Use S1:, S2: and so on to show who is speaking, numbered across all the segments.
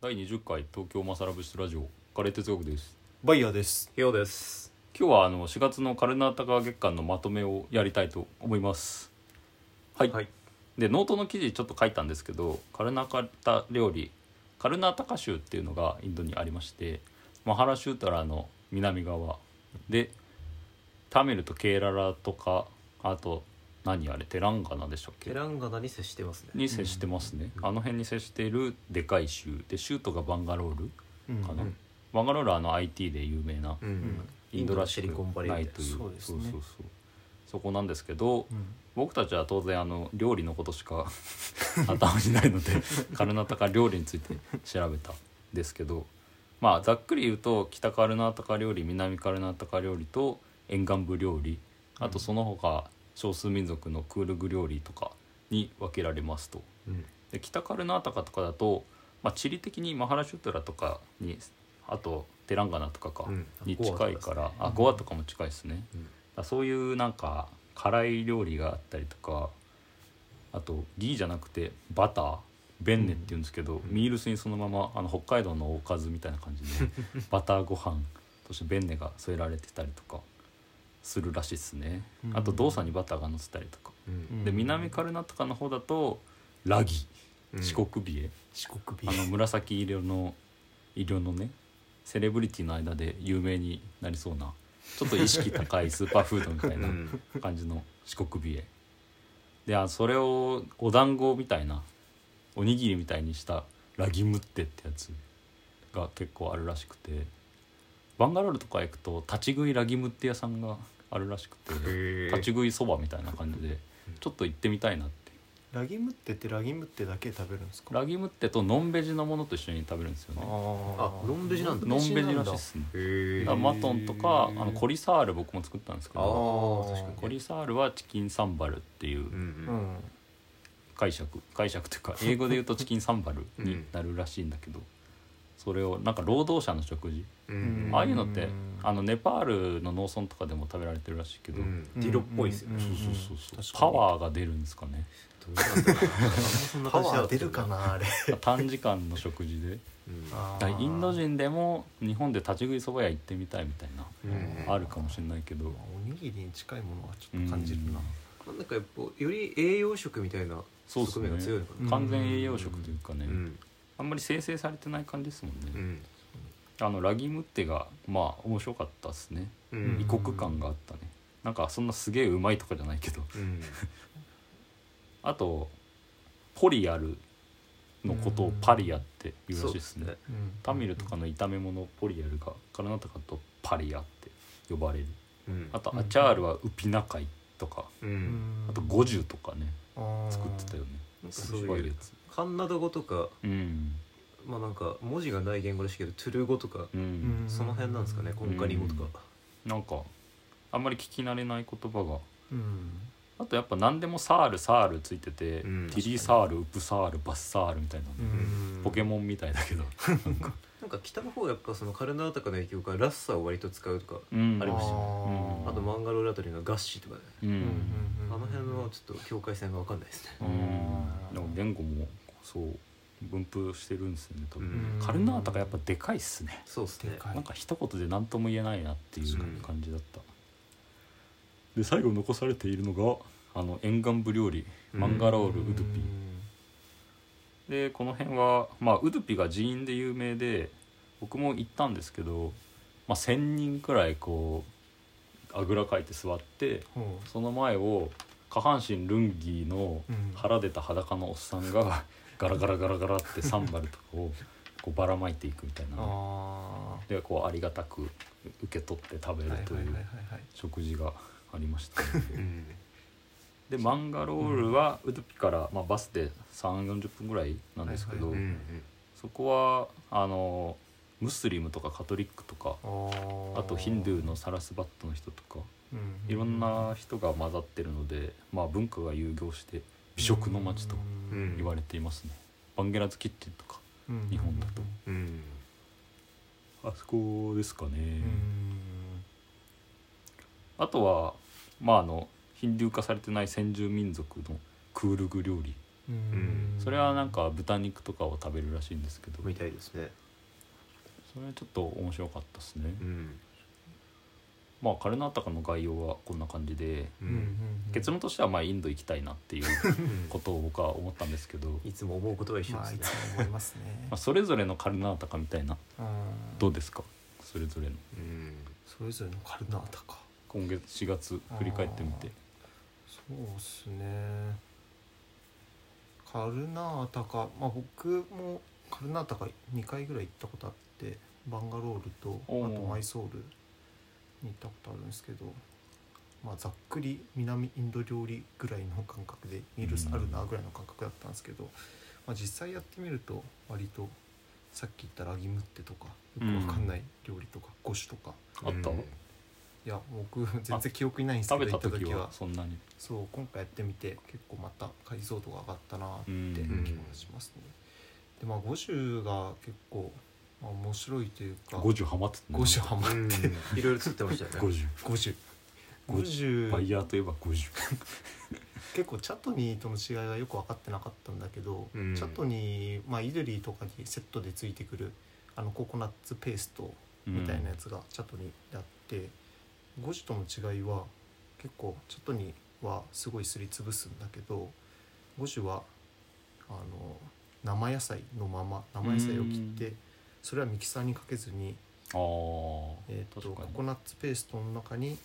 S1: 第20回東京マサラ部室ラジオカレー哲学です
S2: バイヤーです。
S3: ヒヨです。
S1: 今日はあの4月のカルナータカ月間のまとめをやりたいと思いますはい、
S3: はい
S1: でノートの記事ちょっと書いたんですけどカルナータ料理カルナータカ州っていうのがインドにありましてマハラシュートラの南側でタミルとケーララとかあと何あれテランガナでしたっけ？
S3: テランガナに接してますね。
S1: に接してますね、あの辺に接しているでかい州で州都がバンガロール
S2: うん
S1: かな、
S3: うん
S1: バンガロールはあの IT で有名な
S3: うん。
S1: インドらしく
S3: な
S1: ないという。
S2: そうですね。
S1: そうそうそう。そこなんですけど、僕たちは当然あの料理のことしか 頭にないので カルナタカ料理について調べたんですけどまあざっくり言うと北カルナタカ料理南カルナタカ料理と沿岸部料理あとその他少数民族のクールグ料理とかに分けられますと。
S3: うん。
S1: で北カルナータカとかだと、まあ、地理的にマハラシュトラとかにあとテランガナとかか、
S3: うん。
S1: に近いから
S3: ね。
S1: あゴアとかも近いですね、
S3: うん。
S1: そういうなんか辛い料理があったりとかあとギーじゃなくてバターベンネっていうんですけど、ミールスにそのままあの北海道のおかずみたいな感じで バターご飯としてベンネが添えられてたりとかするらしいですね、
S2: うん。
S1: あと動作にバターが乗せたりとか、
S3: うん。
S1: で南カルナタカの方だとラギ。
S3: うん。
S1: 四国ビエ、
S2: 四国ビ
S1: あの紫色の色のねセレブリティの間で有名になりそうなちょっと意識高いスーパーフードみたいな
S3: う ん
S1: 感じの四国ビエであそれをお団子みたいなおにぎりみたいにしたラギムッテってやつが結構あるらしくて。バンガロールとか行くと立ち食いラギムッテ屋さんがあるらしくて
S3: へ
S1: 立ち食いそばみたいな感じでちょっと行ってみたいなって
S2: ラギムッテってラギムッテだけ食べるんですか？
S1: ラギムッテとノンベジのものと一緒に食べるんですよね。
S3: あノンベジなんだ。
S1: ノンベジらしいっすね。マトンとかあのコリサール僕も作ったんですけ
S3: あ
S1: ど。コリサールはチキンサンバルっていう
S3: うん
S2: う
S3: うん。
S2: ん。
S1: 解釈解釈というか英語で言うとチキンサンバルに
S3: うん
S1: なるらしいんだけどそれをなんか労働者の食事？
S3: うん。
S1: ああいうのって
S2: うん。
S1: あのネパールの農村とかでも食べられてるらしいけど
S3: うん。ディロっぽいですよね。
S2: うん。
S1: そうそうそうそう。
S2: 確かに。
S1: パワーが出るんですかね。
S2: パワー出るか。なあれ。
S1: 短時間の食事で。インド人でも日本で立ち食いそば屋行ってみたいみたいな
S3: うん。
S1: あるかもしれないけど。
S2: おにぎりに近いものはちょっと感じるな。
S3: なんかやっぱより栄養食みたいな
S1: そうですね
S3: 側面が強いのかな。
S1: 完全栄養食というかね、
S3: うん。
S1: あんまり生成されてない感じですもんね、
S3: うん。
S1: あのラギムッテがまあ面白かったですね。
S3: うん。
S1: 異国感があったね。なんかそんなすげえうまいとかじゃないけど。
S3: うん。
S1: あとポリアルのことをパリアっていうらしいですね。
S3: そう
S2: うん。
S1: タミルとかの炒め物ポリアルがカルナタカとパリアって呼ばれる。
S3: うん。
S1: あとアチャールはウピナカイとか。
S3: う。
S2: うん。ん
S1: あとゴジュとかね
S2: あー。
S1: 作ってたよね。
S3: なんか
S1: す
S3: そういう。
S1: ごいやつ
S3: カンナダ語とか
S1: うん。
S3: まあなんか文字がない言語らしいけどトゥルー語とか
S1: う
S2: うん。ん
S3: その辺なんですかねコンカニ語とか。
S1: なんかあんまり聞き慣れない言葉が。
S2: うん。
S1: あとやっぱ何でもサールサールついてて、
S3: うん。
S1: ティリサールウプサールバッサールみたいな、
S2: うん。
S1: ポケモンみたいだけど、
S3: なんか北の方はやっぱそのカルナータカの影響からラッサを割と使うとか
S1: うん。
S3: ありましたよ
S1: ね
S3: あとマンガロールあたりのガッシーとかね。
S1: うん、
S2: うん
S3: あの辺はちょっと境界線が分かんないですね。
S1: うん。でも言語もそう分布してるんですよね多分、
S3: うん。
S1: カルナータがやっぱでかいっすね。
S3: そうっすね。
S1: なんか一言で何とも言えないなっていう感じだった、で最後残されているのがあの沿岸部料理
S3: うん。
S1: マンガロール、ウドゥピ。でこの辺は、まあ、ウドゥピが寺院で有名で僕も行ったんですけど、まあ、1,000人くらいこうあぐらかいて座って
S2: ほ
S1: その前を下半身ルンギーの
S2: ううん。
S1: 腹出た裸のおっさんが ガラガラガラガラってサンバルとかをこうばらまいていくみたいな。
S2: あ
S1: でこうありがたく受け取って食べるという食事がありましたね、
S3: うん。
S1: でマンガロールはウドゥピから、まあ、バスで3 4 0分ぐらいなんですけど、そこはあのムスリムとかカトリックとか
S2: あ
S1: とヒンドゥーのサラスバットの人とか
S2: うん。
S1: いろんな人が混ざってるので、まあ、文化が融合して美食の街と
S3: うん。
S1: 言われていますね。バンゲラズキッチンとか
S2: うん。
S1: 日本だと。
S3: うん。
S1: あそこですかね、
S2: うん。
S1: あとはまああのヒンドゥー化されてない先住民族のクールグ料理。
S2: うん。
S1: それはなんか豚肉とかを食べるらしいんですけど。
S3: みたいですね
S1: それはちょっと面白かったですね。
S3: うん。
S1: まあカルナータカの概要はこんな感じで
S3: う
S2: うんうんん。
S1: 結論としてはまあインド行きたいなっていう
S3: う ん
S1: ことを僕は思ったんですけど、ま
S3: いつも思うことは一緒
S2: まあい
S3: ですね
S2: つも思いますね。
S1: あ、それぞれのカルナータカみたいな
S2: うん。
S1: どうですか？それぞれの。
S3: うん。
S2: それぞれのカルナータか。
S1: 今月4月振り返ってみて。
S2: そうっすね。カルナータカまあ僕もカルナータカ2回ぐらい行ったことあってバンガロールとあとマイソールに行ったことあるんですけどまあざっくり南インド料理ぐらいの感覚でミルス
S1: うん
S2: あるなぐらいの感覚だったんですけど、まあ、実際やってみると割とさっき言ったラギムッテとかよくわかんない料理とか、ゴシュとか。
S1: あった、
S3: うん。
S2: いや僕全然記憶にないんですけど
S1: 食べた時
S2: 行った時は
S1: はそんなに。
S2: そう今回やってみて結構また解像度が上がったなって
S1: うん。
S2: 気がしますね。でまあ五種が結構、まあ、面白いというか。
S1: 50ハマって
S2: ハマ
S3: うん。
S2: って
S3: いろいろ作ってましたよね。
S1: 50
S2: 五種五種
S1: バイヤーといえば50
S2: 結構チャトニーとの違いがよく分かってなかったんだけど、
S3: うん。
S2: チャトニー、まあ、イドリーとかにセットでついてくるあのココナッツペーストみたいなやつがチャトニーであって、ゴジとの違いは結構チャトニーはすごいすりつぶすんだけどゴジはあの生野菜のまま生野菜を切ってそれはミキサーにかけずに、
S1: あー
S2: えー、と
S1: 確かに。
S2: ココナッツペーストの中に、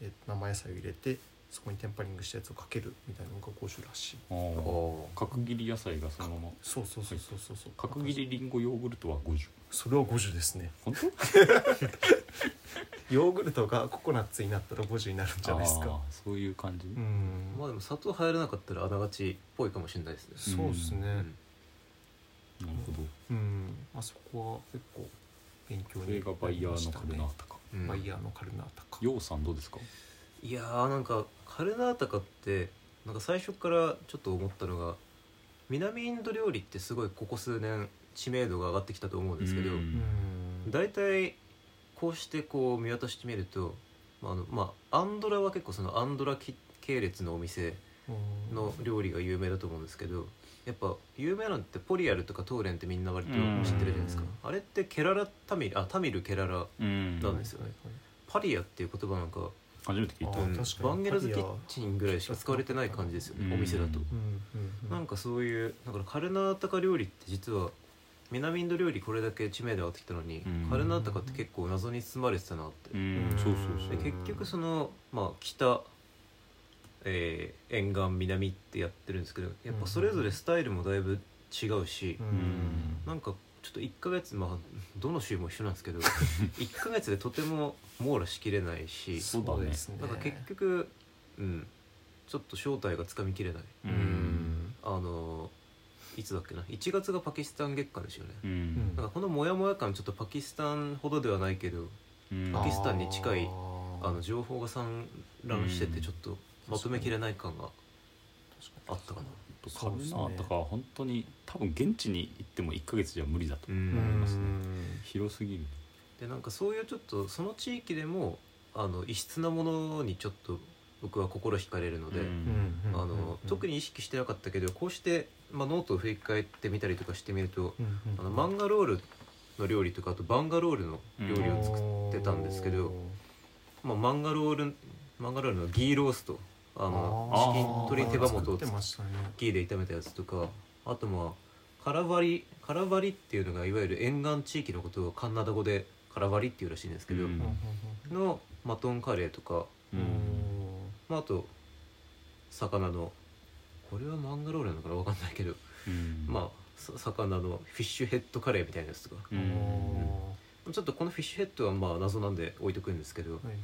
S2: えー生野菜を入れてそこにテンパリングしたやつをかけるみたいなのがゴジらしい。
S1: あー
S3: おー。
S1: 角切り野菜がそのまま。
S2: そうそうそうそうそうそう。
S1: 角切りりんごヨーグルトは50
S2: それは五十ですね。
S1: 本当？
S2: ヨーグルトがココナッツになったら五十になるんじゃないですか。
S1: そういう感じ、
S2: うん。
S3: まあでも砂糖入らなかったらあながちっぽいかもしれないですね。
S2: そうですね。
S3: うん
S1: なるほど。
S2: うん、まあそこは結構勉強
S1: それ
S2: に
S1: がバイヤーのカルナータカ
S3: うん。
S2: バイヤーのカルナータか。
S1: ヨウさんどうですか？
S3: いやーなんかカルナータカってなんか最初からちょっと思ったのが南インド料理ってすごいここ数年知名度が上がってきたと思うんですけど大体こうしてこう見渡してみると、まああのまあ、アンドラは結構そのアンドラき系列のお店の料理が有名だと思うんですけどやっぱ有名なのってポリアルとかトーレンってみんな割と知ってるじゃないですか。
S2: うん
S3: あれってケララタミルあタミルケララ
S1: うん。
S3: なんですよね。パリアっていう言葉なんか
S1: 初めて聞いた。
S3: うん。
S2: あ確かに。
S3: バンゲラズキッチンぐらいしか使われてない感じですよね
S1: うん。
S3: お店だと。なんかそういうだからカルナータカ料理って実は南インド料理これだけ知名度上がってきたのに、
S1: うん。
S3: カルナータカって結構謎に包まれてたなって、
S1: うん。そうそうそう
S3: で結局その、まあ、北、えー沿岸南ってやってるんですけどやっぱそれぞれスタイルもだいぶ違うし、
S2: うん。
S3: なんかちょっと1ヶ月まあどの州も一緒なんですけど 1ヶ月でとても網羅しきれないし
S1: そうだね。
S2: ですね
S3: なんか結局うんちょっと正体がつかみきれない。
S1: うん。
S2: うん
S3: あのいつだっけな？1月がパキスタン月間ですよね、
S1: うん。
S3: なんかこのモヤモヤ感ちょっとパキスタンほどではないけど
S1: うん。
S3: パキスタンに近い
S2: あ
S3: の情報が散乱してて
S1: うん。
S3: ちょっとまとめきれない感があったかな。
S1: カルナータカは本当に多分現地に行っても1ヶ月じゃ無理だと
S3: う
S1: 思い
S3: ん
S1: ますね。広すぎる。
S3: でなんかそういうちょっとその地域でもあの異質なものにちょっと僕は心惹かれるので、
S1: うん。
S3: あの特に意識してなかったけどこうして、まあ、ノートを振り返ってみたりとかしてみるとあのマンガロールの料理とかあとバンガロールの料理を作ってたんですけど、まあ、マンガロールマンガロールのギーローストあのチキン鶏手羽元を
S2: 作ってましたね。
S3: ギーで炒めたやつとかあとまあカラバリカラバリっていうのがいわゆる沿岸地域のことをカンナダ語でカラバリっていうらしいんですけど、
S1: うん。
S3: のマトンカレーとか、
S1: うん。
S3: まあ、あと魚のこれはマンガロールなのかな分かんないけど、
S1: うん。
S3: まあさ魚のフィッシュヘッドカレーみたいなやつとか。
S1: うん。
S3: ちょっとこのフィッシュヘッドはまあ謎なんで置いとくんですけど、
S2: はいはいはい。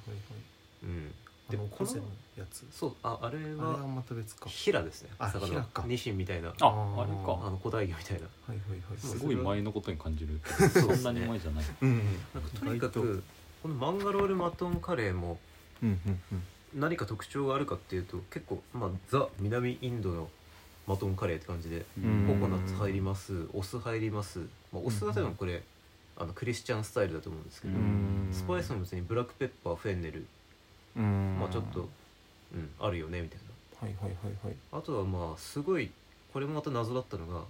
S3: うん、
S2: あ
S3: でこの
S2: のコゼのやつ？
S3: そうああれ
S2: あれは
S3: は
S2: また別か。
S3: ヒラですね。
S2: あ
S3: 魚
S2: ヒラか。
S3: ニシンみたいな。
S1: あ
S2: あ
S1: あれか。
S3: あの古代魚みたいな。
S2: はいはいはい。
S1: すごい前のことに感じる。
S3: そ
S1: んなに前じゃない。
S2: うん
S3: なんかとにかくこのマンガロールマトンカレーも
S2: うんうんうん。
S3: 何か特徴があるかっていうと結構まあザ南インドのマトンカレーって感じで
S2: うん。
S3: ココナッツ入ります。お酢入ります、まあ、お酢は多分これ、あのクリスチャンスタイルだと思うんですけど、
S1: うん。
S3: スパイスも別にブラックペッパーフェンネル、
S2: うん
S3: まあちょっと、うん、あるよねみたい
S2: はいはいはいはい。
S3: なあとはまあすごいこれもまた謎だったのが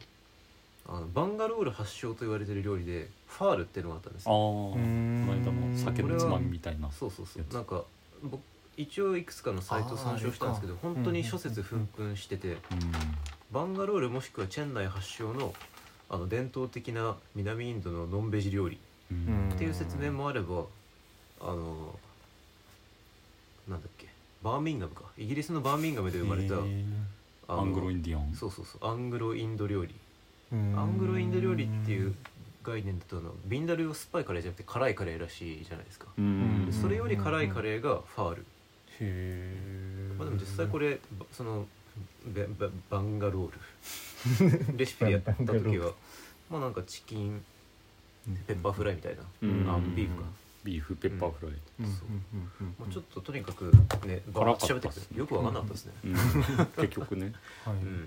S3: あのバンガロール発祥と言われてる料理でファールっていうのがあったんです
S1: ああ
S3: よ
S1: この間の酒のつまみみたいな
S3: そうそうそう。なんか僕一応いくつかのサイトを参照したんですけど本当に諸説紛紛しててバンガロールもしくはチェンナイ発祥のあの伝統的な南インドのノンベジ料理。
S1: うん。
S3: っていう説明もあればあのなんだっけ？バーミンガムか。イギリスのバーミンガムで生まれた
S1: アングロインディアン。
S3: そうそうそう。アングロインド料理。
S2: うん。
S3: アングロインド料理っていう概念だとあのビンダルーを酸っぱいカレーじゃなくて辛いカレーらしいじゃないですか。それより辛いカレーがファール。
S2: へえ
S3: まあでも実際こればそのベババンガロール。レシピでやった時はまあなんかチキンペッパーフライみたいな、
S1: うん。
S3: あビーフか、
S1: ビーフペッパーフライ
S2: う
S3: う
S2: うん
S3: まあ、ちょっととにかくねバーッと喋ってく
S1: 辛かったっす
S3: る。よくわかんなかったですね、
S1: うん。結局ね。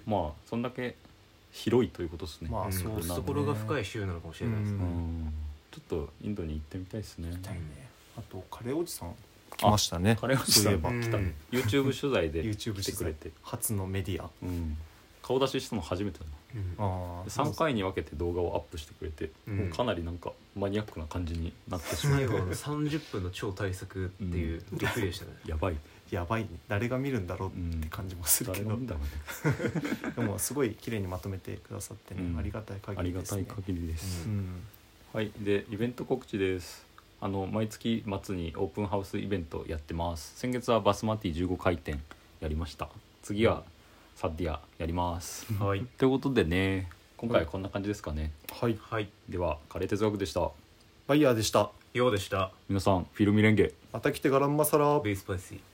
S1: まあそんだけ広いということですね。
S3: うん。
S2: まあそうっすね。
S3: 懐が深い州なのかもしれないですね、
S1: うん。ちょっとインドに行ってみたいですね。
S2: あとカレーおじさん来ましたね。
S1: カレーおじさん来た。YouTube 取材で
S2: YouTube
S1: 来てくれて、
S2: 初のメディア。
S1: うん、顔出ししたの初めてだな。
S2: ああ
S1: 3回に分けて動画をアップしてくれて、
S3: うん。
S1: もうかなりなんかマニアックな感じになってしまう。
S3: 最後の30分の超大作っていうびっくりでしたね、
S1: やばい。
S2: やばいね。誰が見るんだろうって感じもするけど、
S1: 誰なんね。
S2: でもすごい綺麗にまとめてくださってね、
S1: うん。
S2: ありがたい
S1: ありがたい
S2: 限りですね
S1: 限りです、
S2: うん。
S1: はい。でイベント告知です。あの毎月末にオープンハウスイベントやってます。先月はバスマティ15回転やりました。次はサッディアやります。
S3: はい。
S1: ということでね今回はこんな感じですかね、
S2: はい。
S3: はい。
S1: ではカレー哲学でした。
S2: バイヤーでした。
S3: ようでした。
S1: 皆さんフィルミレンゲ。
S2: また来てガランマサラ。
S3: ベースパイシー